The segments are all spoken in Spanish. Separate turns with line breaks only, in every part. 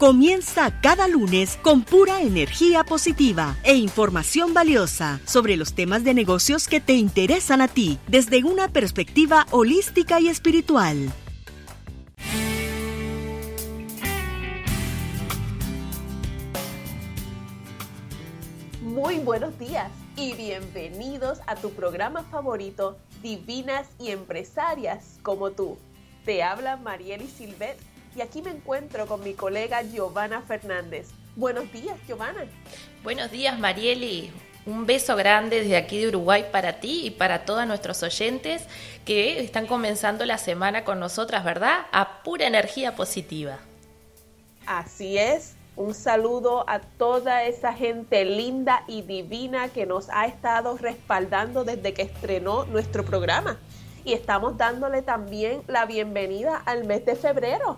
Comienza cada lunes con pura energía positiva e información valiosa sobre los temas de negocios que te interesan a ti desde una perspectiva holística y espiritual.
Muy buenos días y bienvenidos a tu programa favorito, Divinas y Empresarias como tú. Te habla Marieli Silvet y aquí me encuentro con mi colega Giovanna Fernández. Buenos días, Giovanna.
Buenos días, Marieli. Un beso grande desde aquí de Uruguay para ti y para todos nuestros oyentes que están comenzando la semana con nosotras, ¿verdad? A pura energía positiva.
Así es. Un saludo a toda esa gente linda y divina que nos ha estado respaldando desde que estrenó nuestro programa. Y estamos dándole también la bienvenida al mes de febrero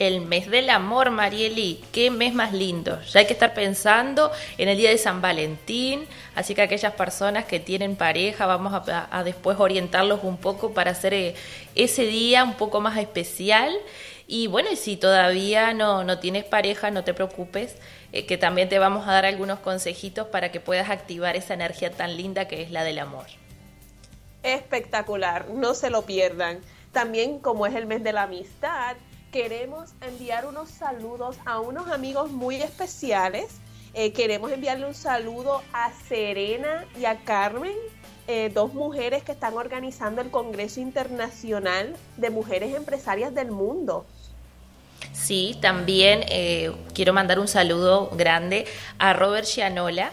el mes del amor, Marieli. Qué mes más lindo. Ya hay que estar pensando en el día de San Valentín. Así que aquellas personas que tienen pareja, vamos a, después orientarlos un poco para hacer eh, ese día un poco más especial. Y bueno, y si todavía no, no tienes pareja, no te preocupes, eh, que también te vamos a dar algunos consejitos para que puedas activar esa energía tan linda que es la del amor.
Espectacular, no se lo pierdan. También como es el mes de la amistad, queremos enviar unos saludos a unos amigos muy especiales. Eh, queremos enviarle un saludo a Serena y a Carmen, eh, dos mujeres que están organizando el Congreso Internacional de Mujeres Empresarias del Mundo.
Sí, también eh, quiero mandar un saludo grande a Robert Gianola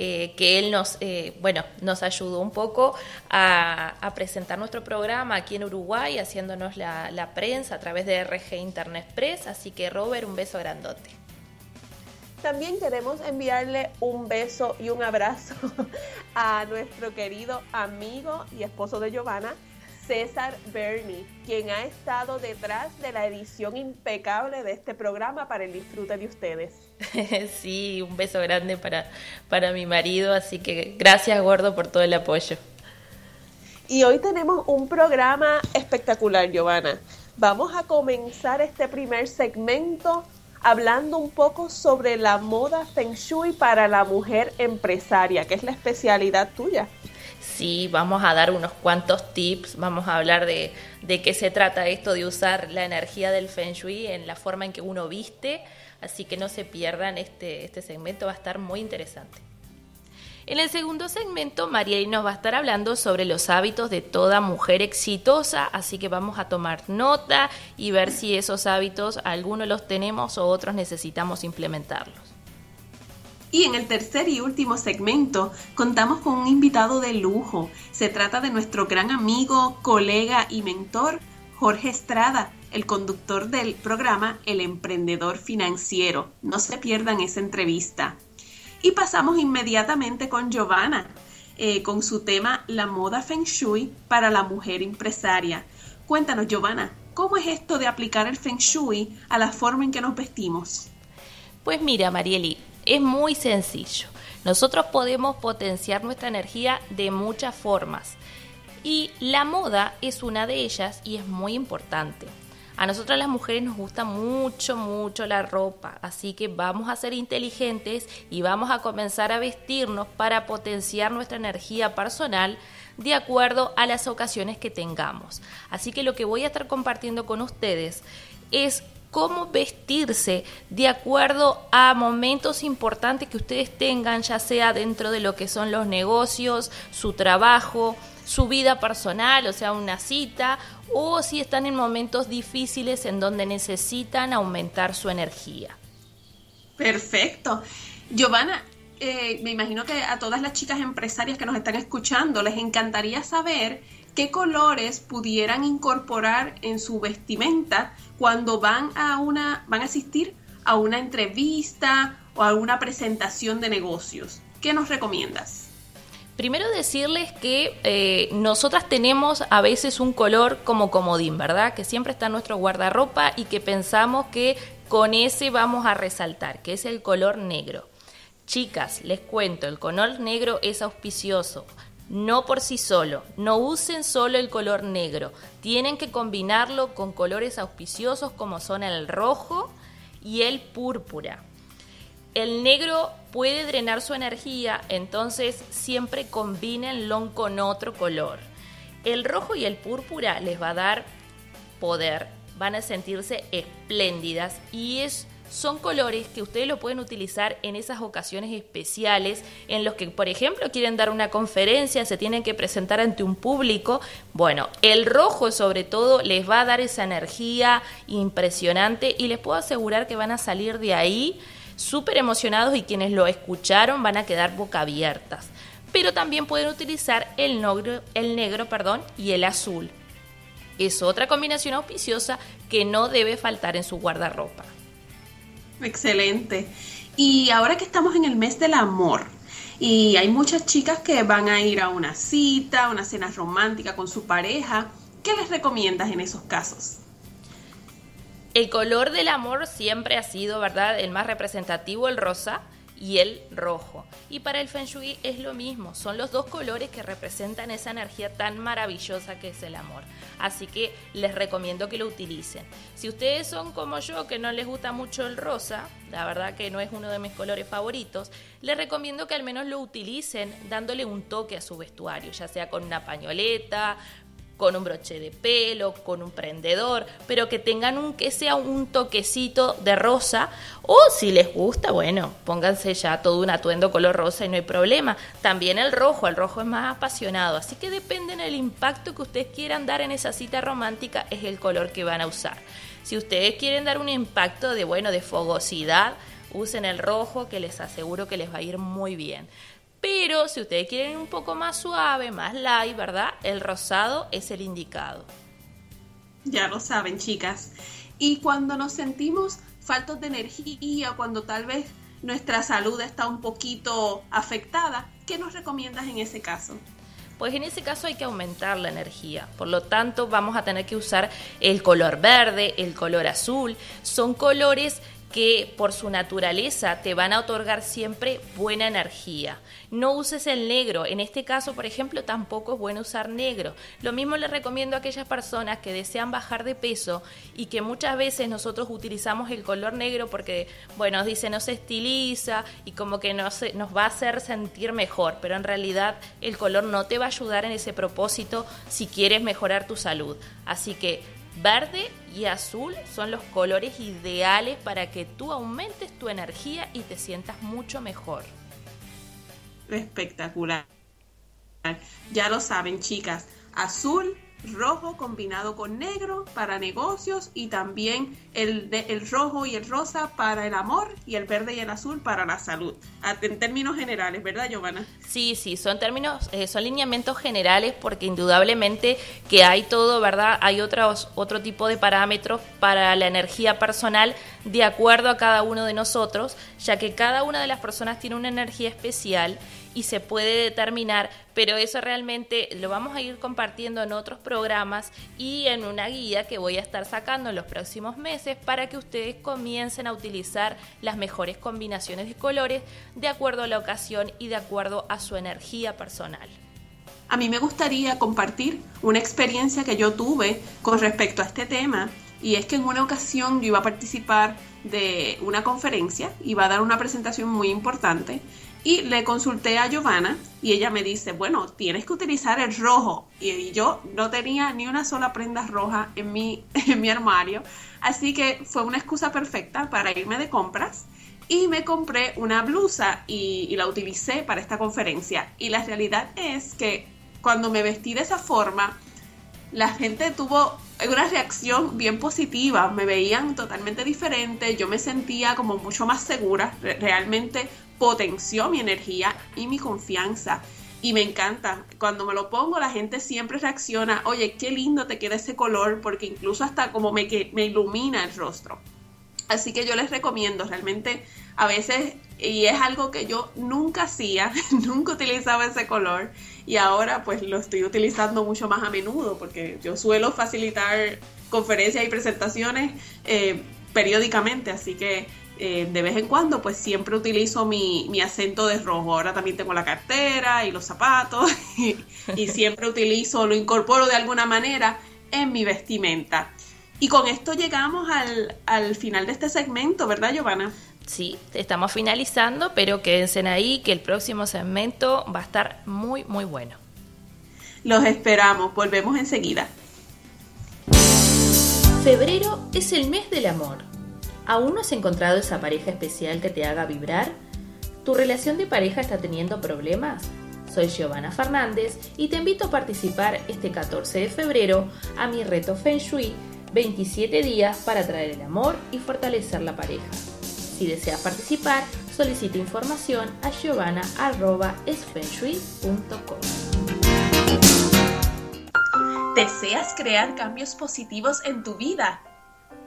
eh, que él nos, eh, bueno, nos ayudó un poco a, presentar nuestro programa aquí en Uruguay, haciéndonos la, la prensa a través de RG Internet Press. Así que Robert, un beso grandote.
También queremos enviarle un beso y un abrazo a nuestro querido amigo y esposo de Giovanna, César Bernie, quien ha estado detrás de la edición impecable de este programa para el disfrute de ustedes.
Sí, un beso grande para, para mi marido, así que gracias Gordo por todo el apoyo.
Y hoy tenemos un programa espectacular, Giovanna. Vamos a comenzar este primer segmento hablando un poco sobre la moda Feng Shui para la mujer empresaria, que es la especialidad tuya.
Sí, vamos a dar unos cuantos tips, vamos a hablar de, de qué se trata esto de usar la energía del Feng Shui en la forma en que uno viste, así que no se pierdan este, este segmento, va a estar muy interesante. En el segundo segmento, María nos va a estar hablando sobre los hábitos de toda mujer exitosa, así que vamos a tomar nota y ver si esos hábitos algunos los tenemos o otros necesitamos implementarlos.
Y en el tercer y último segmento contamos con un invitado de lujo. Se trata de nuestro gran amigo, colega y mentor, Jorge Estrada, el conductor del programa El Emprendedor Financiero. No se pierdan esa entrevista. Y pasamos inmediatamente con Giovanna, eh, con su tema La moda Feng Shui para la mujer empresaria. Cuéntanos, Giovanna, ¿cómo es esto de aplicar el Feng Shui a la forma en que nos vestimos?
Pues mira, Marieli, es muy sencillo. Nosotros podemos potenciar nuestra energía de muchas formas y la moda es una de ellas y es muy importante. A nosotras las mujeres nos gusta mucho, mucho la ropa, así que vamos a ser inteligentes y vamos a comenzar a vestirnos para potenciar nuestra energía personal de acuerdo a las ocasiones que tengamos. Así que lo que voy a estar compartiendo con ustedes es cómo vestirse de acuerdo a momentos importantes que ustedes tengan, ya sea dentro de lo que son los negocios, su trabajo, su vida personal, o sea, una cita, o si están en momentos difíciles en donde necesitan aumentar su energía.
Perfecto. Giovanna, eh, me imagino que a todas las chicas empresarias que nos están escuchando les encantaría saber qué colores pudieran incorporar en su vestimenta cuando van a una, van a asistir a una entrevista o a una presentación de negocios. ¿Qué nos recomiendas?
Primero decirles que eh, nosotras tenemos a veces un color como comodín, ¿verdad? Que siempre está en nuestro guardarropa y que pensamos que con ese vamos a resaltar, que es el color negro. Chicas, les cuento, el color negro es auspicioso, no por sí solo. No usen solo el color negro. Tienen que combinarlo con colores auspiciosos como son el rojo y el púrpura. El negro puede drenar su energía, entonces siempre combínenlo con otro color. El rojo y el púrpura les va a dar poder, van a sentirse espléndidas y es son colores que ustedes lo pueden utilizar en esas ocasiones especiales en los que, por ejemplo, quieren dar una conferencia, se tienen que presentar ante un público. Bueno, el rojo sobre todo les va a dar esa energía impresionante y les puedo asegurar que van a salir de ahí súper emocionados y quienes lo escucharon van a quedar boca abiertas. Pero también pueden utilizar el negro, el negro perdón, y el azul. Es otra combinación auspiciosa que no debe faltar en su guardarropa.
Excelente. Y ahora que estamos en el mes del amor, y hay muchas chicas que van a ir a una cita, una cena romántica con su pareja, ¿qué les recomiendas en esos casos?
El color del amor siempre ha sido, ¿verdad?, el más representativo, el rosa y el rojo. Y para el Feng Shui es lo mismo, son los dos colores que representan esa energía tan maravillosa que es el amor. Así que les recomiendo que lo utilicen. Si ustedes son como yo, que no les gusta mucho el rosa, la verdad que no es uno de mis colores favoritos, les recomiendo que al menos lo utilicen dándole un toque a su vestuario, ya sea con una pañoleta, con un broche de pelo, con un prendedor, pero que tengan un que sea un toquecito de rosa o si les gusta, bueno, pónganse ya todo un atuendo color rosa y no hay problema. También el rojo, el rojo es más apasionado, así que depende del impacto que ustedes quieran dar en esa cita romántica es el color que van a usar. Si ustedes quieren dar un impacto de bueno, de fogosidad, usen el rojo que les aseguro que les va a ir muy bien. Pero si ustedes quieren un poco más suave, más light, ¿verdad? El rosado es el indicado.
Ya lo saben, chicas. Y cuando nos sentimos faltos de energía, cuando tal vez nuestra salud está un poquito afectada, ¿qué nos recomiendas en ese caso?
Pues en ese caso hay que aumentar la energía. Por lo tanto, vamos a tener que usar el color verde, el color azul. Son colores que por su naturaleza te van a otorgar siempre buena energía. No uses el negro, en este caso, por ejemplo, tampoco es bueno usar negro. Lo mismo le recomiendo a aquellas personas que desean bajar de peso y que muchas veces nosotros utilizamos el color negro porque, bueno, dice no se estiliza y como que nos va a hacer sentir mejor, pero en realidad el color no te va a ayudar en ese propósito si quieres mejorar tu salud. Así que Verde y azul son los colores ideales para que tú aumentes tu energía y te sientas mucho mejor.
Espectacular. Ya lo saben, chicas. Azul rojo combinado con negro para negocios y también el, el rojo y el rosa para el amor y el verde y el azul para la salud. En términos generales, ¿verdad, Giovanna?
Sí, sí, son términos, eh, son lineamientos generales porque indudablemente que hay todo, ¿verdad? Hay otros, otro tipo de parámetros para la energía personal de acuerdo a cada uno de nosotros, ya que cada una de las personas tiene una energía especial y se puede determinar, pero eso realmente lo vamos a ir compartiendo en otros programas y en una guía que voy a estar sacando en los próximos meses para que ustedes comiencen a utilizar las mejores combinaciones de colores de acuerdo a la ocasión y de acuerdo a su energía personal.
A mí me gustaría compartir una experiencia que yo tuve con respecto a este tema y es que en una ocasión yo iba a participar de una conferencia, iba a dar una presentación muy importante y le consulté a Giovanna y ella me dice, bueno, tienes que utilizar el rojo. Y yo no tenía ni una sola prenda roja en mi, en mi armario. Así que fue una excusa perfecta para irme de compras. Y me compré una blusa y, y la utilicé para esta conferencia. Y la realidad es que cuando me vestí de esa forma, la gente tuvo una reacción bien positiva, me veían totalmente diferente, yo me sentía como mucho más segura, realmente potenció mi energía y mi confianza. Y me encanta, cuando me lo pongo la gente siempre reacciona, oye, qué lindo te queda ese color, porque incluso hasta como me, me ilumina el rostro. Así que yo les recomiendo, realmente a veces, y es algo que yo nunca hacía, nunca utilizaba ese color y ahora pues lo estoy utilizando mucho más a menudo porque yo suelo facilitar conferencias y presentaciones eh, periódicamente, así que eh, de vez en cuando pues siempre utilizo mi, mi, acento de rojo. Ahora también tengo la cartera y los zapatos y, y siempre utilizo, lo incorporo de alguna manera en mi vestimenta. Y con esto llegamos al, al final de este segmento, ¿verdad, Giovanna?
Sí, estamos finalizando, pero quédense ahí que el próximo segmento va a estar muy, muy bueno.
Los esperamos, volvemos enseguida.
Febrero es el mes del amor. ¿Aún no has encontrado esa pareja especial que te haga vibrar? ¿Tu relación de pareja está teniendo problemas? Soy Giovanna Fernández y te invito a participar este 14 de febrero a mi reto Feng Shui 27 días para traer el amor y fortalecer la pareja. Si deseas participar, solicita información a giovanna.esfenshui.com.
¿Deseas crear cambios positivos en tu vida?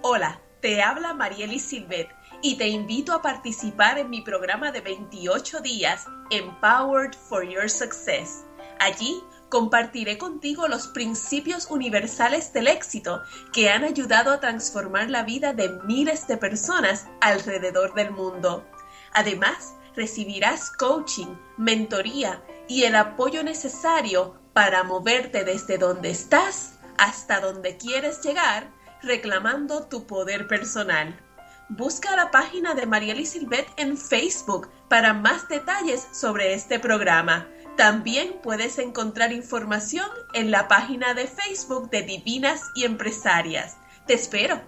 Hola, te habla Marieli Silvet y te invito a participar en mi programa de 28 días Empowered for Your Success. Allí compartiré contigo los principios universales del éxito que han ayudado a transformar la vida de miles de personas alrededor del mundo. Además, recibirás coaching, mentoría y el apoyo necesario para moverte desde donde estás hasta donde quieres llegar, reclamando tu poder personal. Busca la página de Marieli Silvet en Facebook para más detalles sobre este programa. También puedes encontrar información en la página de Facebook de Divinas y Empresarias. Te espero.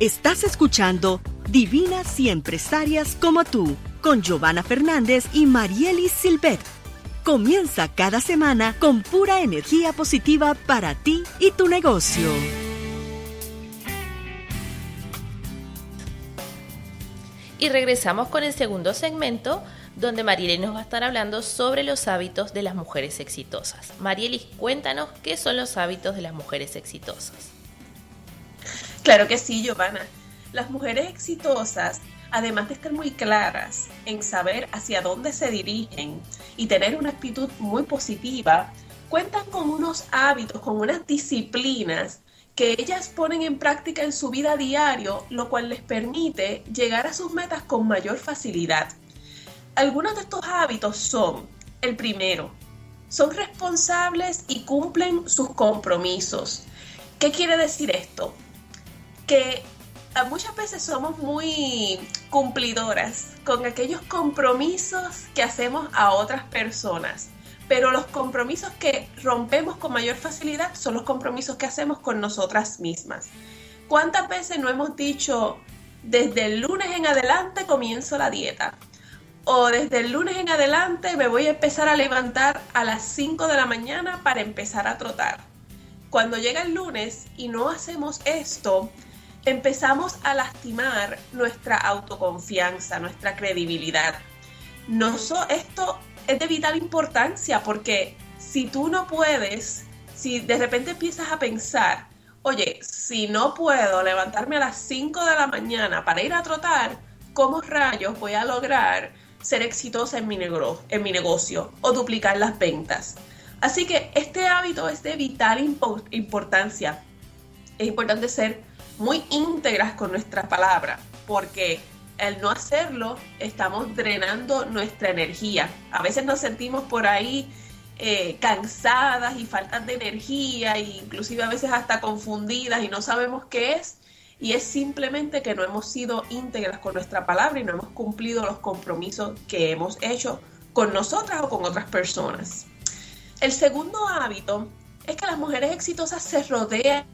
Estás escuchando Divinas y Empresarias como tú, con Giovanna Fernández y Marielis Silvet. Comienza cada semana con pura energía positiva para ti y tu negocio.
Y regresamos con el segundo segmento donde Marielis nos va a estar hablando sobre los hábitos de las mujeres exitosas. Marielis, cuéntanos qué son los hábitos de las mujeres exitosas.
Claro que sí, Giovanna. Las mujeres exitosas, además de estar muy claras en saber hacia dónde se dirigen y tener una actitud muy positiva, cuentan con unos hábitos, con unas disciplinas que ellas ponen en práctica en su vida diario, lo cual les permite llegar a sus metas con mayor facilidad. Algunos de estos hábitos son, el primero, son responsables y cumplen sus compromisos. ¿Qué quiere decir esto? Que muchas veces somos muy cumplidoras con aquellos compromisos que hacemos a otras personas pero los compromisos que rompemos con mayor facilidad son los compromisos que hacemos con nosotras mismas. ¿Cuántas veces no hemos dicho, desde el lunes en adelante comienzo la dieta? O desde el lunes en adelante me voy a empezar a levantar a las 5 de la mañana para empezar a trotar. Cuando llega el lunes y no hacemos esto, empezamos a lastimar nuestra autoconfianza, nuestra credibilidad. No esto es de vital importancia porque si tú no puedes, si de repente empiezas a pensar, oye, si no puedo levantarme a las 5 de la mañana para ir a trotar, ¿cómo rayos voy a lograr ser exitosa en mi, en mi negocio o duplicar las ventas? Así que este hábito es de vital importancia. Es importante ser muy íntegras con nuestras palabras porque al no hacerlo, estamos drenando nuestra energía. A veces nos sentimos por ahí eh, cansadas y faltas de energía, e inclusive a veces hasta confundidas y no sabemos qué es. Y es simplemente que no hemos sido íntegras con nuestra palabra y no hemos cumplido los compromisos que hemos hecho con nosotras o con otras personas. El segundo hábito es que las mujeres exitosas se rodean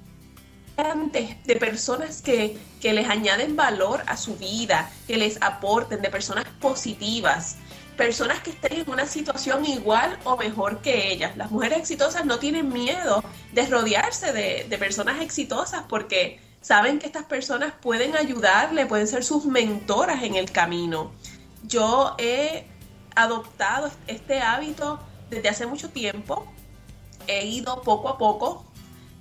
de personas que, les añaden valor a su vida, que les aporten, de personas positivas, personas que estén en una situación igual o mejor que ellas. Las mujeres exitosas no tienen miedo de rodearse de, de personas exitosas porque saben que estas personas pueden ayudarle, pueden ser sus mentoras en el camino. Yo he adoptado este hábito desde hace mucho tiempo. He ido poco a poco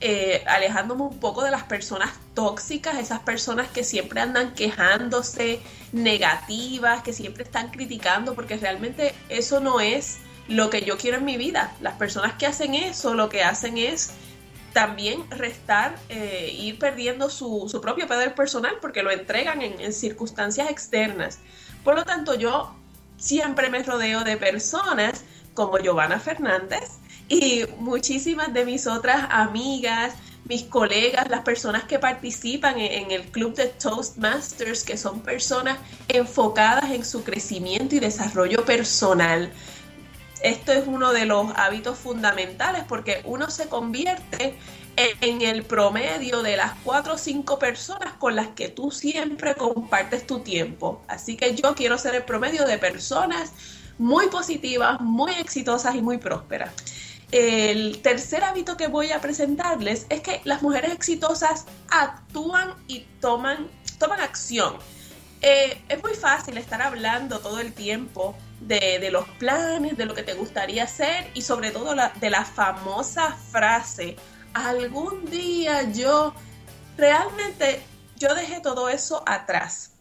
eh, alejándome un poco de las personas tóxicas, esas personas que siempre andan quejándose, negativas, que siempre están criticando, porque realmente eso no es lo que yo quiero en mi vida. Las personas que hacen eso, lo que hacen es también restar, eh, ir perdiendo su, su, propio poder personal porque lo entregan en, en circunstancias externas. Por lo tanto, yo siempre me rodeo de personas como Giovanna Fernández y muchísimas de mis otras amigas, mis colegas, las personas que participan en, el club de Toastmasters, que son personas enfocadas en su crecimiento y desarrollo personal. Esto es uno de los hábitos fundamentales porque uno se convierte en el promedio de las cuatro o cinco personas con las que tú siempre compartes tu tiempo. Así que yo quiero ser el promedio de personas muy positivas, muy exitosas y muy prósperas. El tercer hábito que voy a presentarles es que las mujeres exitosas actúan y toman, toman acción. Eh, es muy fácil estar hablando todo el tiempo de, los planes, de lo que te gustaría hacer y sobre todo de la famosa frase, algún día yo, realmente yo dejé todo eso atrás.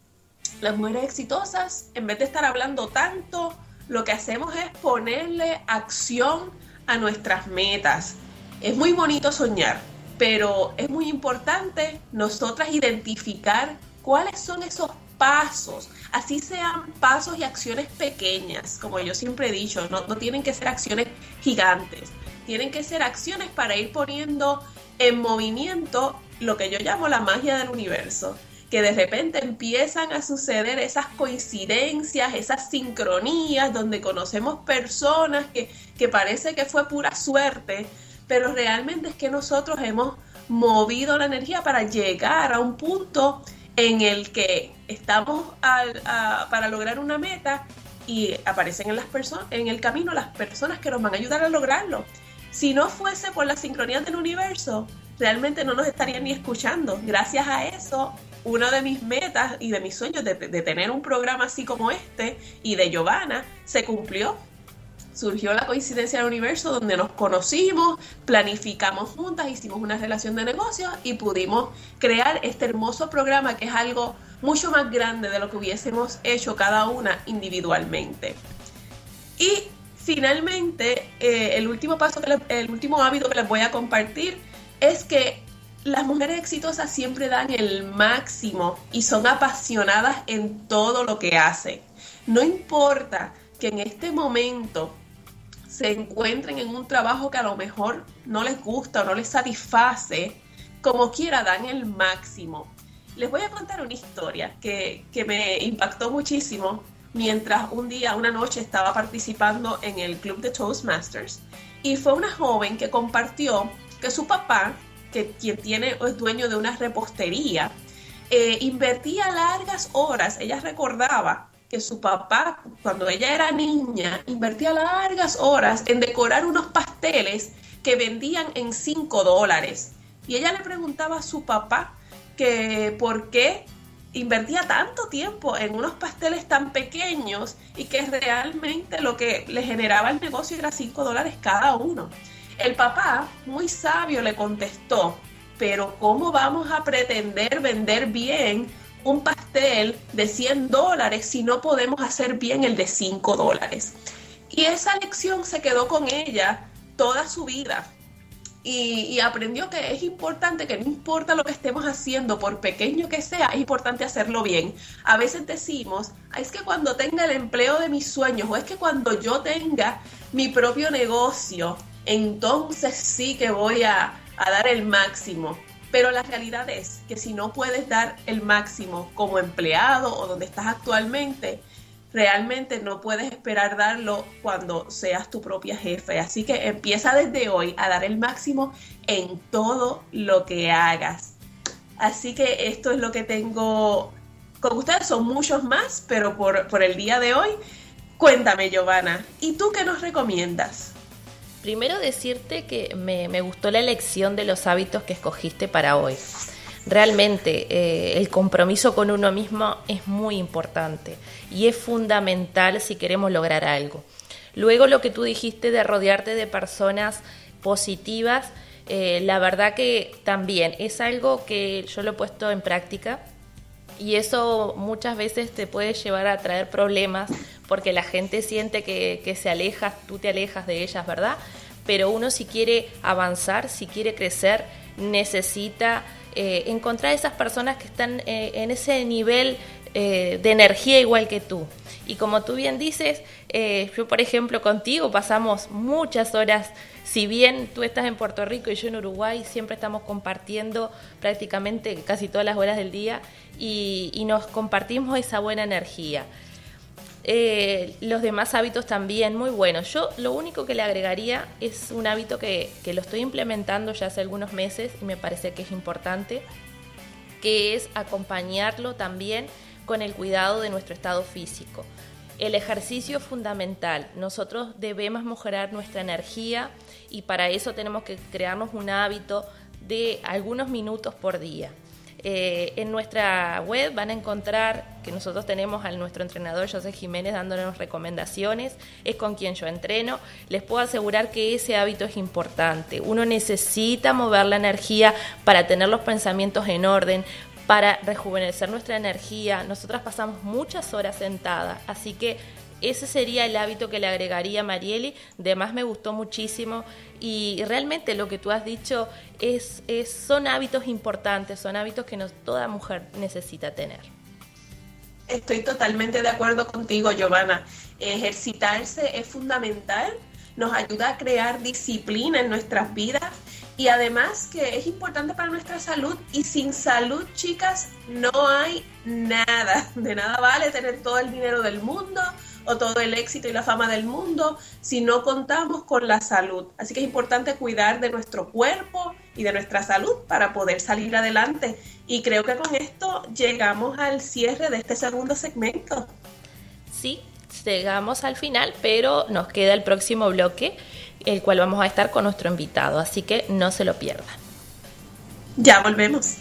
Las mujeres exitosas, en vez de estar hablando tanto, lo que hacemos es ponerle acción a nuestras metas. Es muy bonito soñar, pero es muy importante nosotras identificar cuáles son esos pasos, así sean pasos y acciones pequeñas, como yo siempre he dicho, no, no tienen que ser acciones gigantes, tienen que ser acciones para ir poniendo en movimiento lo que yo llamo la magia del universo que de repente empiezan a suceder esas coincidencias, esas sincronías, donde conocemos personas que, que parece que fue pura suerte, pero realmente es que nosotros hemos movido la energía para llegar a un punto en el que estamos para lograr una meta y aparecen en, las en el camino las personas que nos van a ayudar a lograrlo. Si no fuese por la sincronía del universo, realmente no nos estarían ni escuchando. Gracias a eso una de mis metas y de mis sueños de, tener un programa así como este y de Giovanna se cumplió. Surgió la coincidencia del universo donde nos conocimos, planificamos juntas, hicimos una relación de negocios y pudimos crear este hermoso programa que es algo mucho más grande de lo que hubiésemos hecho cada una individualmente. Y finalmente, eh, el último paso, el último hábito que les voy a compartir es que las mujeres exitosas siempre dan el máximo y son apasionadas en todo lo que hacen. No importa que en este momento se encuentren en un trabajo que a lo mejor no les gusta o no les satisface, como quiera dan el máximo. Les voy a contar una historia que, que me impactó muchísimo mientras un día, una noche, estaba participando en el club de Toastmasters y fue una joven que compartió que su papá que quien tiene es dueño de una repostería, eh, invertía largas horas. Ella recordaba que su papá, cuando ella era niña, invertía largas horas en decorar unos pasteles que vendían en 5 dólares. Y ella le preguntaba a su papá que por qué invertía tanto tiempo en unos pasteles tan pequeños y que realmente lo que le generaba el negocio era 5 dólares cada uno. El papá, muy sabio, le contestó, pero ¿cómo vamos a pretender vender bien un pastel de 100 dólares si no podemos hacer bien el de 5 dólares? Y esa lección se quedó con ella toda su vida. Y, aprendió que es importante, que no importa lo que estemos haciendo, por pequeño que sea, es importante hacerlo bien. A veces decimos, es que cuando tenga el empleo de mis sueños, o es que cuando yo tenga mi propio negocio, entonces sí que voy a, dar el máximo. Pero la realidad es que si no puedes dar el máximo como empleado o donde estás actualmente, realmente no puedes esperar darlo cuando seas tu propia jefe. Así que empieza desde hoy a dar el máximo en todo lo que hagas. Así que esto es lo que tengo con ustedes. Son muchos más, pero por, por el día de hoy Cuéntame, Giovanna, ¿y tú qué nos recomiendas?
Primero decirte que me, gustó la elección de los hábitos que escogiste para hoy. Realmente eh, el compromiso con uno mismo es muy importante y es fundamental si queremos lograr algo. Luego lo que tú dijiste de rodearte de personas positivas, eh, la verdad que también es algo que yo lo he puesto en práctica y eso muchas veces te puede llevar a traer problemas porque la gente siente que, se aleja, tú te alejas de ellas, ¿verdad? Pero uno si quiere avanzar, si quiere crecer, necesita eh, encontrar esas personas que están eh, en ese nivel de energía igual que tú. Y como tú bien dices, yo por ejemplo contigo pasamos muchas horas si bien tú estás en Puerto Rico y yo en Uruguay, siempre estamos compartiendo prácticamente casi todas las horas del día y, nos compartimos esa buena energía. Eh, los demás hábitos también muy buenos. Yo lo único que le agregaría es un hábito que, que lo estoy implementando ya hace algunos meses y me parece que es importante, que es acompañarlo también con el cuidado de nuestro estado físico. El ejercicio es fundamental. Nosotros debemos mejorar nuestra energía y para eso tenemos que crearnos un hábito de algunos minutos por día. Eh, en nuestra web van a encontrar que nosotros tenemos a nuestro entrenador José Jiménez dándonos recomendaciones, es con quien yo entreno. Les puedo asegurar que ese hábito es importante. Uno necesita mover la energía para tener los pensamientos en orden, para rejuvenecer nuestra energía. Nosotras pasamos muchas horas sentadas, así que ese sería el hábito que le agregaría Marieli. Además me gustó muchísimo y realmente lo que tú has dicho es, son hábitos importantes, son hábitos que toda mujer necesita tener.
Estoy totalmente de acuerdo contigo, Giovanna. Ejercitarse es fundamental, nos ayuda a crear disciplina en nuestras vidas y además que es importante para nuestra salud y sin salud, chicas, no hay nada. De nada vale tener todo el dinero del mundo o todo el éxito y la fama del mundo si no contamos con la salud. Así que es importante cuidar de nuestro cuerpo y de nuestra salud para poder salir adelante. Y creo que con esto llegamos al cierre de este segundo segmento.
Sí, llegamos al final, pero nos queda el próximo bloque el cual vamos a estar con nuestro invitado, así que no se lo pierdan.
Ya volvemos.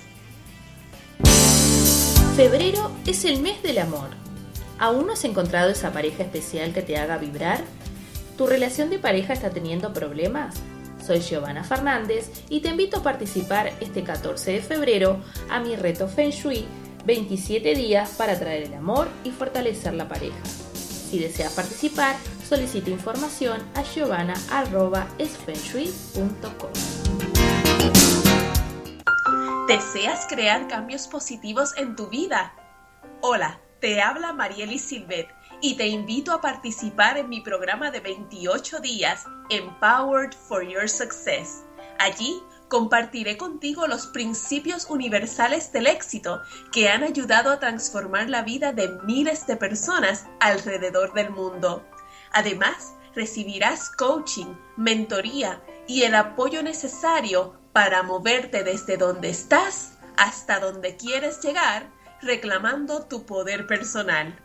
Febrero es el mes del amor. ¿Aún no has encontrado esa pareja especial que te haga vibrar? ¿Tu relación de pareja está teniendo problemas? Soy Giovanna Fernández y te invito a participar este 14 de febrero a mi reto Feng Shui 27 días para traer el amor y fortalecer la pareja. Si deseas participar, solicita información a giovanna.esfenshui.com.
¿Deseas crear cambios positivos en tu vida? Hola, te habla Marieli Silvet y te invito a participar en mi programa de 28 días Empowered for Your Success. Allí compartiré contigo los principios universales del éxito que han ayudado a transformar la vida de miles de personas alrededor del mundo. Además, recibirás coaching, mentoría y el apoyo necesario para moverte desde donde estás hasta donde quieres llegar reclamando tu poder personal.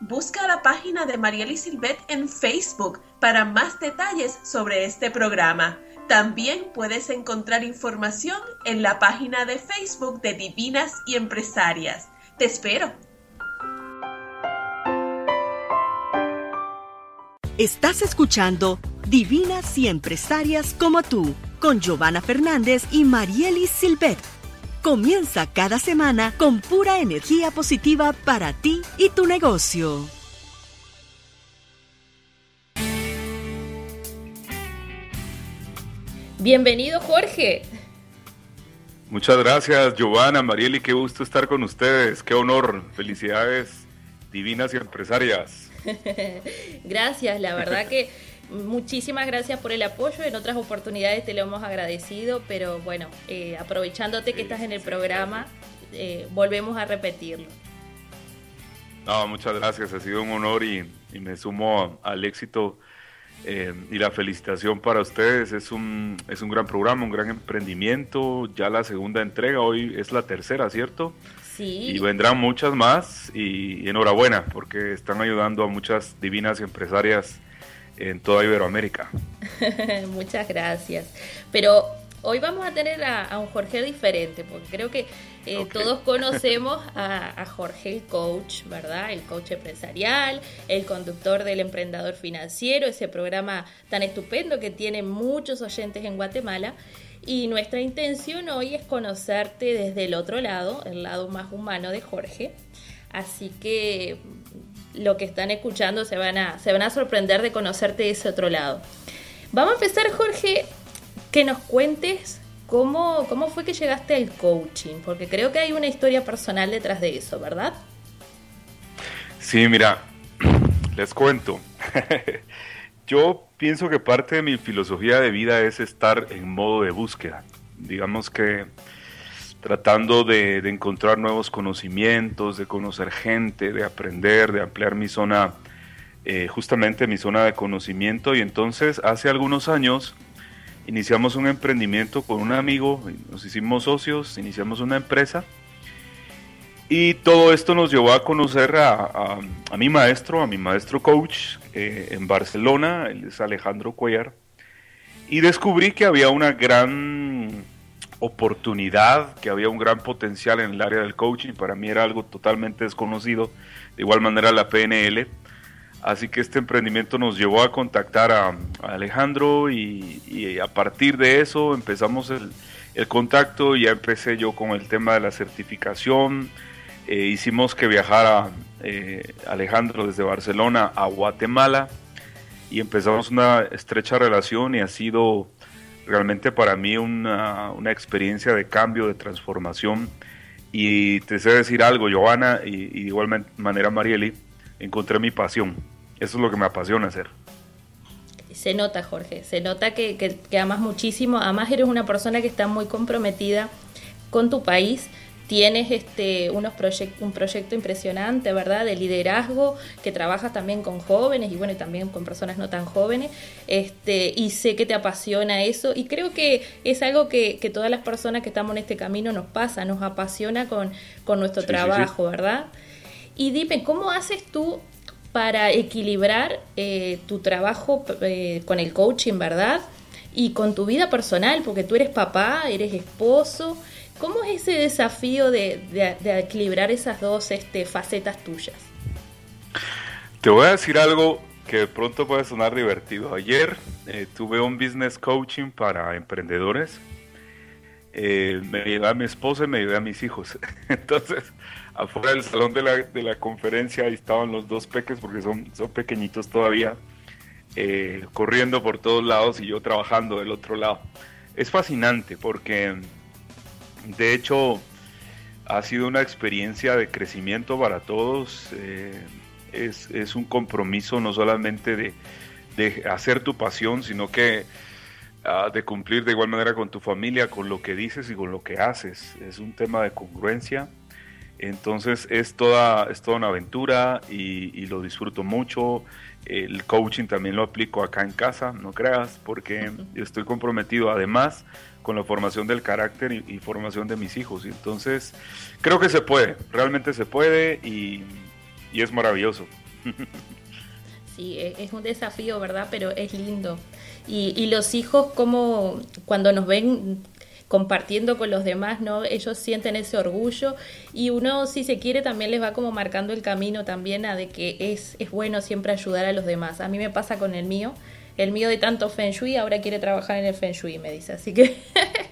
Busca la página de Marieli Silvet en Facebook para más detalles sobre este programa. También puedes encontrar información en la página de Facebook de Divinas y Empresarias. Te espero.
Estás escuchando Divinas y Empresarias como tú, con Giovanna Fernández y Marielis Silvet. Comienza cada semana con pura energía positiva para ti y tu negocio.
Bienvenido, Jorge.
Muchas gracias, Giovanna, Marieli, qué gusto estar con ustedes, qué honor, felicidades divinas y empresarias.
gracias, la verdad que muchísimas gracias por el apoyo, en otras oportunidades te lo hemos agradecido, pero bueno, eh, aprovechándote que estás en el programa, eh, volvemos a repetirlo.
No, muchas gracias, ha sido un honor y me sumo al éxito eh, y la felicitación para ustedes, es un, es un gran programa, un gran emprendimiento, ya la segunda entrega, hoy es la tercera, ¿cierto? Y vendrán muchas más y, enhorabuena porque están ayudando a muchas divinas empresarias en toda Iberoamérica.
Muchas gracias. Pero hoy vamos a tener a, un Jorge diferente, porque creo que eh, todos conocemos a, Jorge el coach, ¿verdad? El coach empresarial, el conductor del emprendedor financiero, ese programa tan estupendo que tiene muchos oyentes en Guatemala. Y nuestra intención hoy es conocerte desde el otro lado, el lado más humano de Jorge. Así que lo que están escuchando se van a, se van a sorprender de conocerte de ese otro lado. Vamos a empezar, Jorge, que nos cuentes cómo, cómo fue que llegaste al coaching, porque creo que hay una historia personal detrás de eso, ¿verdad?
Sí, mira, les cuento. Yo pienso que parte de mi filosofía de vida es estar en modo de búsqueda. Digamos que tratando de, encontrar nuevos conocimientos, de conocer gente, de aprender, de ampliar mi zona, eh, justamente mi zona de conocimiento. Y entonces hace algunos años iniciamos un emprendimiento con un amigo, nos hicimos socios, iniciamos una empresa y todo esto nos llevó a conocer a, mi maestro, a mi maestro coach eh, en Barcelona, él es Alejandro Cuellar, y descubrí que había una gran oportunidad, que había un gran potencial en el área del coaching, para mí era algo totalmente desconocido, de igual manera la PNL, Así que este emprendimiento nos llevó a contactar a, Alejandro y, a partir de eso empezamos el, contacto. Ya empecé yo con el tema de la certificación. Eh, hicimos que viajara eh, Alejandro desde Barcelona a Guatemala y empezamos una estrecha relación y ha sido realmente para mí una, una experiencia de cambio, de transformación. Y te sé decir algo, Giovanna, y, y de igual manera Marieli, encontré mi pasión. Eso es lo que me apasiona hacer.
Se nota, Jorge, se nota que, que, amas muchísimo. Además, eres una persona que está muy comprometida con tu país. Tienes este, unos un proyecto impresionante, ¿verdad? De liderazgo, que trabajas también con jóvenes y bueno, también con personas no tan jóvenes. Este, y sé que te apasiona eso. Y creo que es algo que, que todas las personas que estamos en este camino nos pasa, nos apasiona con, con nuestro trabajo, ¿verdad? Y dime, ¿cómo haces tú para equilibrar eh, tu trabajo eh, con el coaching, ¿verdad? Y con tu vida personal, porque tú eres papá, eres esposo. ¿Cómo es ese desafío de, equilibrar esas dos este, facetas tuyas?
Te voy a decir algo que de pronto puede sonar divertido. Ayer eh, tuve un business coaching para emprendedores. me ayudé a mi esposa y me ayudé a mis hijos. Entonces, afuera del salón de la, de la conferencia ahí estaban los dos peques porque son, son pequeñitos todavía, eh, corriendo por todos lados y yo trabajando del otro lado. Es fascinante porque de hecho ha sido una experiencia de crecimiento para todos. Eh, es, es, un compromiso no solamente de, de hacer tu pasión, sino que ah, de cumplir de igual manera con tu familia, con lo que dices y con lo que haces. Es un tema de congruencia entonces es toda, es toda una aventura y, lo disfruto mucho. El coaching también lo aplico acá en casa, no creas, porque estoy comprometido además con la formación del carácter y, formación de mis hijos. Entonces creo que se puede, realmente se puede y, y es maravilloso.
Sí, e, es un desafío, ¿verdad? Pero es lindo. Y, y, los hijos, como cuando nos ven compartiendo con los demás, ¿no? Ellos sienten ese orgullo y uno, si se quiere, también les va como marcando el camino también a de que es, es bueno siempre ayudar a los demás. A mí me pasa con el mío, el mío de tanto Feng Shui ahora quiere trabajar en el Feng Shui, me dice, así que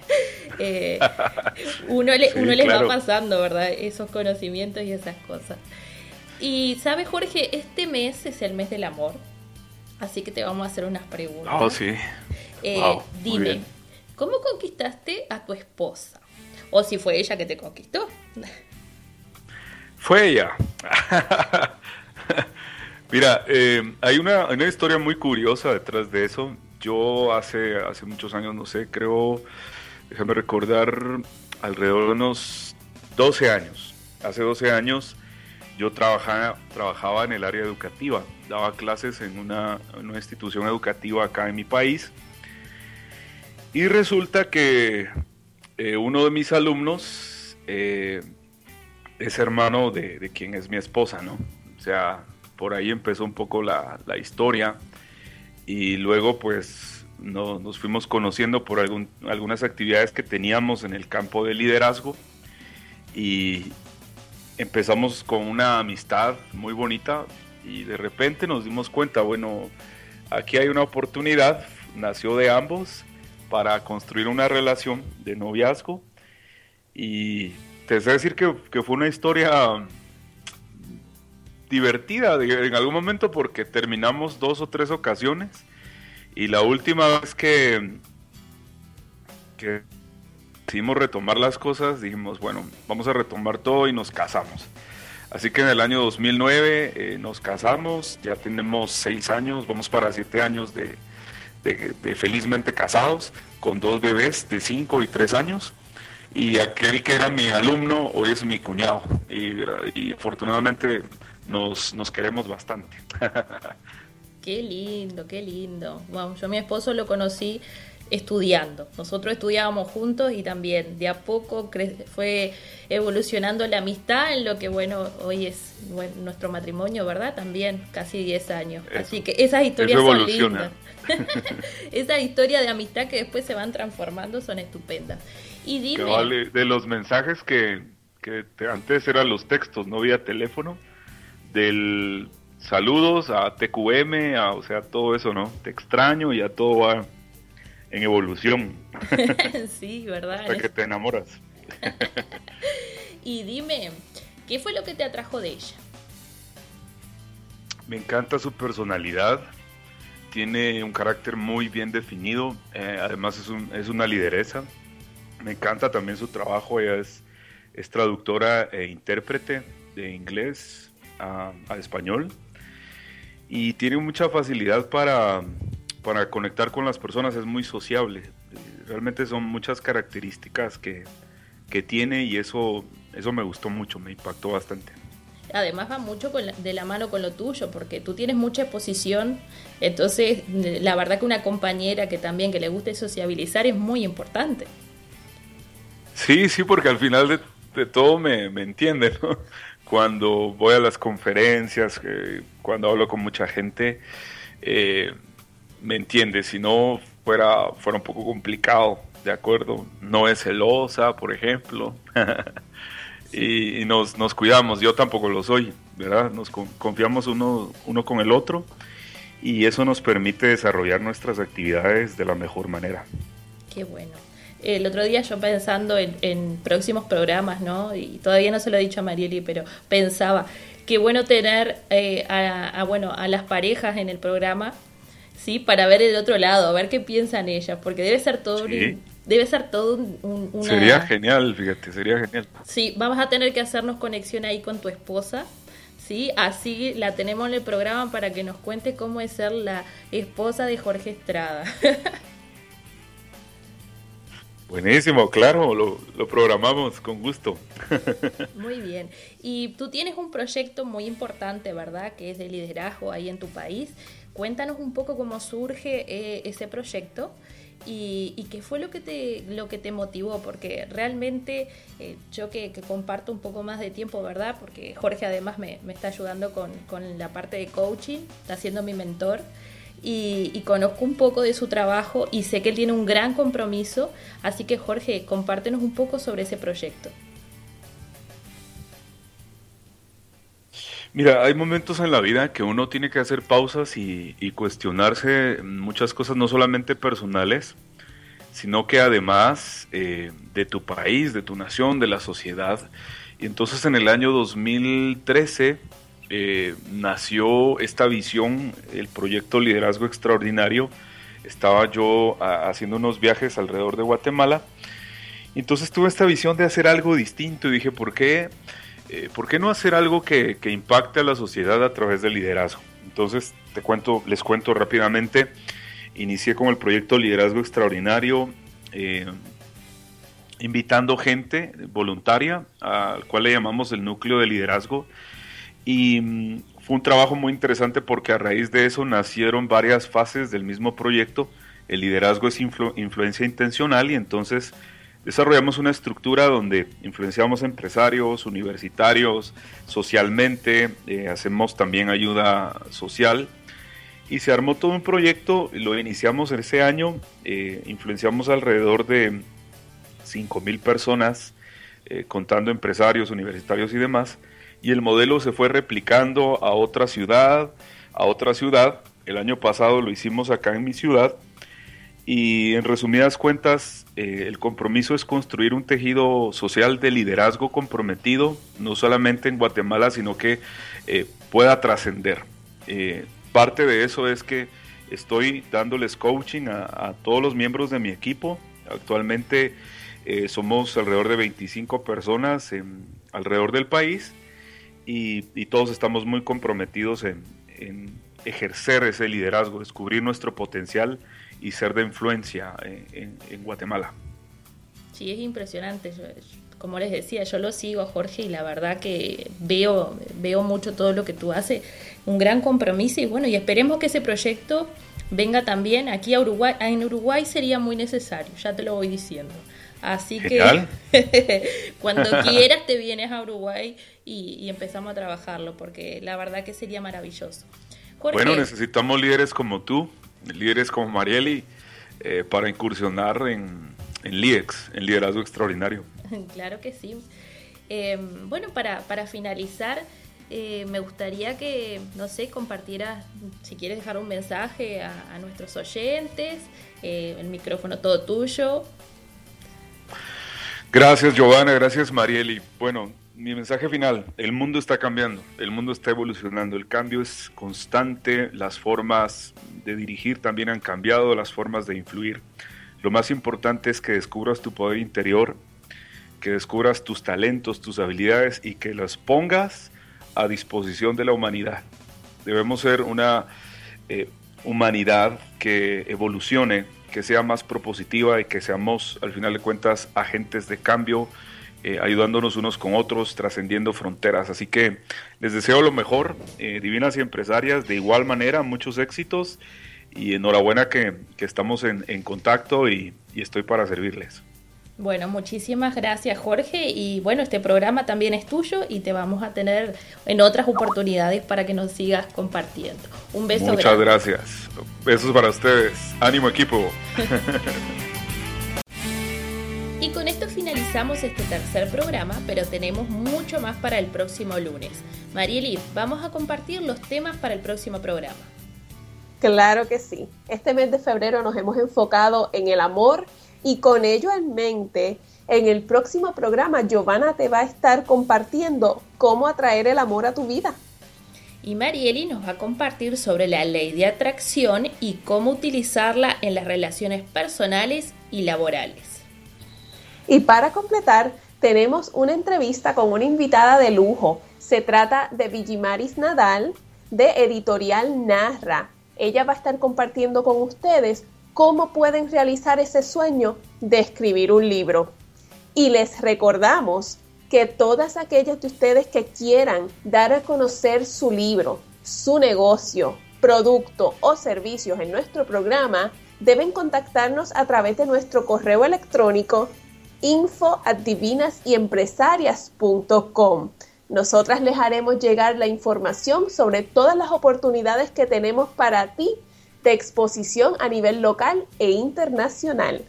eh, uno, le, uno les va pasando, ¿verdad? Esos conocimientos y esas cosas. Y, ¿sabes, Jorge? Este mes es el mes del amor, así que te vamos a hacer unas preguntas.
Oh, sí.
Eh, dime, ¿Cómo conquistaste a tu esposa? O si fue ella que te conquistó.
Fue ella. Mira, eh, hay una, una, historia muy curiosa detrás de eso. Yo hace, hace muchos años, no sé, creo, déjame recordar, alrededor de unos 12 años. Hace 12 años yo trabajaba, trabajaba en el área educativa, daba clases en una, en una institución educativa acá en mi país y resulta que eh, uno de mis alumnos eh, es hermano de, quien es mi esposa, ¿no? O sea, por ahí empezó un poco la, historia. Y luego pues nos fuimos conociendo por algunas actividades que teníamos en el campo de liderazgo. Y empezamos con una amistad muy bonita. Y de repente nos dimos cuenta, bueno, aquí hay una oportunidad, nació de ambos para construir una relación de noviazgo. Y te sé decir que, fue una historia divertida en algún momento porque terminamos dos o tres ocasiones. Y la última vez que, que decidimos retomar las cosas dijimos bueno vamos a retomar todo y nos casamos así que en el año 2009 eh, nos casamos ya tenemos seis años vamos para siete años de, de felizmente casados con dos bebés de cinco y tres años y aquel que era mi alumno hoy es mi cuñado y, afortunadamente nos, nos queremos bastante.
Qué lindo, qué lindo. Wow, yo a mi esposo lo conocí estudiando. Nosotros estudiábamos juntos y también de a poco fue evolucionando la amistad en lo que, bueno, hoy es nuestro matrimonio, ¿verdad? También casi 10 años. Así que esas historias son lindas. Esas historias de amistad que después se van transformando son estupendas. Y dime...
de los mensajes que, antes eran los textos, no vía teléfono, del saludos a TQM, a, o sea, todo eso, ¿no? Te extraño y a todo va en evolución.
sí, ¿verdad?
Hasta que te enamoras.
y dime, ¿qué fue lo que te atrajo de ella?
Me encanta su personalidad, tiene un carácter muy bien definido, eh, además es, un, es, una lideresa. Me encanta también su trabajo, ella es, traductora e intérprete de inglés a, español y tiene mucha facilidad para, conectar con las personas, es muy sociable. Realmente son muchas características que, tiene y eso me gustó mucho, me impactó bastante.
Además va mucho de la mano con lo tuyo, porque tú tienes mucha exposición, entonces la verdad que una compañera que también que le guste sociabilizar es muy importante.
Sí, sí, porque al final de, todo me, me entiende, ¿no? Cuando voy a las conferencias, cuando hablo con mucha gente, eh, me entiende, si no fuera, fuera un poco complicado, ¿de acuerdo? No es celosa, por ejemplo, y, nos, nos, cuidamos, yo tampoco lo soy, ¿verdad? Nos confiamos uno, uno con el otro y eso nos permite desarrollar nuestras actividades de la mejor manera.
Qué bueno. El otro día yo pensando en, próximos programas, ¿no? Y todavía no se lo he dicho a Marieli, pero pensaba, qué bueno tener eh, a, bueno, a las parejas en el programa ¿sí? Para ver el otro lado, a ver qué piensan ellas, porque debe ser todo debe ser todo un,
Sería genial, fíjate, sería genial.
Sí, vamos a tener que hacernos conexión ahí con tu esposa, ¿sí? Así la tenemos en el programa para que nos cuente cómo es ser la esposa de Jorge Estrada.
Buenísimo, claro, lo, lo, programamos con gusto.
Muy bien. Y tú tienes un proyecto muy importante, ¿verdad? Que es de liderazgo ahí en tu país. Cuéntanos un poco cómo surge eh, ese proyecto y, qué fue lo que te, lo que te motivó, porque realmente eh, yo que, comparto un poco más de tiempo, ¿verdad? Porque Jorge además me, está ayudando con, la parte de coaching, está siendo mi mentor. Y, y, conozco un poco de su trabajo y sé que él tiene un gran compromiso, así que Jorge, compártenos un poco sobre ese proyecto.
Mira, hay momentos en la vida que uno tiene que hacer pausas y, cuestionarse muchas cosas, no solamente personales, sino que además eh, de tu país, de tu nación, de la sociedad. Y entonces en el año 2013 eh, nació esta visión, el proyecto Liderazgo Extraordinario. Estaba yo haciendo unos viajes alrededor de Guatemala. Entonces tuve esta visión de hacer algo distinto y dije, ¿por qué? Eh, ¿por qué no hacer algo que, impacte a la sociedad a través del liderazgo? Entonces, te cuento, les cuento rápidamente. Inicié con el proyecto Liderazgo Extraordinario, eh, invitando gente voluntaria, al cual le llamamos el núcleo de liderazgo. Y mm, fue un trabajo muy interesante porque a raíz de eso nacieron varias fases del mismo proyecto. El liderazgo es influencia intencional y entonces desarrollamos una estructura donde influenciamos empresarios, universitarios, socialmente, eh, hacemos también ayuda social. Y se armó todo un proyecto, lo iniciamos ese año, eh, influenciamos alrededor de 5.000 personas, eh, contando empresarios, universitarios y demás, y el modelo se fue replicando a otra ciudad, a otra ciudad, el año pasado lo hicimos acá en mi ciudad, y en resumidas cuentas, eh, el compromiso es construir un tejido social de liderazgo comprometido, no solamente en Guatemala, sino que eh, pueda trascender. Eh, parte de eso es que estoy dándoles coaching a, todos los miembros de mi equipo. Actualmente somos alrededor de 25 personas alrededor del país y, todos estamos muy comprometidos en ejercer ese liderazgo, descubrir nuestro potencial y ser de influencia en, Guatemala.
Sí, es impresionante. como les decía, yo lo sigo a Jorge y la verdad que veo, veo mucho todo lo que tú haces. Un gran compromiso y bueno, y esperemos que ese proyecto venga también aquí a Uruguay. En Uruguay sería muy necesario, ya te lo voy diciendo. Así que cuando quieras te vienes a Uruguay y, y, empezamos a trabajarlo, porque la verdad que sería maravilloso.
bueno, necesitamos líderes como tú líderes como Marieli eh, para incursionar en, en LIEX, en liderazgo extraordinario.
Claro que sí. Eh, bueno, para, para finalizar, eh, me gustaría que, no sé, compartieras, si quieres dejar un mensaje a, a nuestros oyentes, el micrófono todo tuyo.
Gracias, Giovanna, gracias, Marieli. Bueno, mi mensaje final, el mundo está cambiando, el mundo está evolucionando, el cambio es constante, las formas de dirigir también han cambiado, las formas de influir. Lo más importante es que descubras tu poder interior, que descubras tus talentos, tus habilidades y que las pongas a disposición de la humanidad. Debemos ser una eh, humanidad que evolucione, que sea más propositiva y que seamos, al final de cuentas, agentes de cambio eh, ayudándonos unos con otros, trascendiendo fronteras. Así que les deseo lo mejor, eh, divinas y empresarias, de igual manera, muchos éxitos y enhorabuena que, estamos en, contacto y, estoy para servirles.
Bueno, muchísimas gracias Jorge y bueno, este programa también es tuyo y te vamos a tener en otras oportunidades para que nos sigas compartiendo. Un beso.
Muchas gracias. Besos para ustedes. Ánimo equipo.
Y con esto finalizamos este tercer programa, pero tenemos mucho más para el próximo lunes. Marieli, vamos a compartir los temas para el próximo programa.
Claro que sí. Este mes de febrero nos hemos enfocado en el amor y con ello en mente, en el próximo programa Giovanna te va a estar compartiendo cómo atraer el amor a tu vida.
Y Marieli nos va a compartir sobre la ley de atracción y cómo utilizarla en las relaciones personales y laborales.
Y para completar, tenemos una entrevista con una invitada de lujo. Se trata de Vigimaris Nadal de Editorial Narra. Ella va a estar compartiendo con ustedes cómo pueden realizar ese sueño de escribir un libro. Y les recordamos que todas aquellas de ustedes que quieran dar a conocer su libro, su negocio, producto o servicios en nuestro programa, deben contactarnos a través de nuestro correo electrónico info Nosotras les haremos llegar la información sobre todas las oportunidades que tenemos para ti de exposición a nivel local e internacional.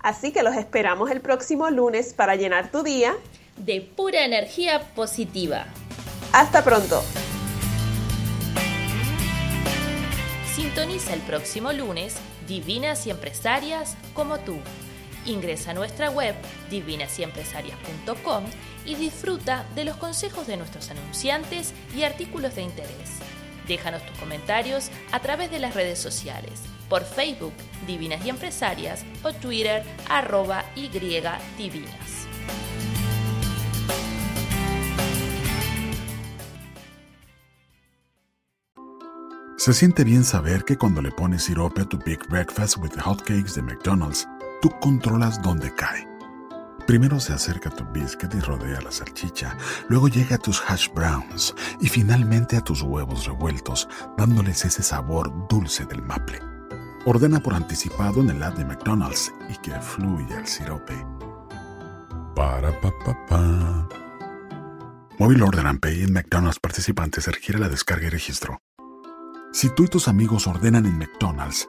Así que los esperamos el próximo lunes para llenar tu día
de pura energía positiva.
Hasta pronto.
Sintoniza el próximo lunes Divinas y Empresarias como tú. Ingresa a nuestra web divinasyempresarias.com y disfruta de los consejos de nuestros anunciantes y artículos de interés. Déjanos tus comentarios a través de las redes sociales, por Facebook Divinas y Empresarias o Twitter arroba y divinas.
Se siente bien saber que cuando le pones sirope a tu Big Breakfast with Hotcakes de McDonald's, tú controlas dónde cae. Primero se acerca a tu biscuit y rodea la salchicha, luego llega a tus hash browns y finalmente a tus huevos revueltos, dándoles ese sabor dulce del maple. Ordena por anticipado en el app de McDonald's y que fluya el sirope. Para pa pa pa. Móvil Order and Pay en McDonald's participantes requiere la descarga y registro. Si tú y tus amigos ordenan en McDonald's,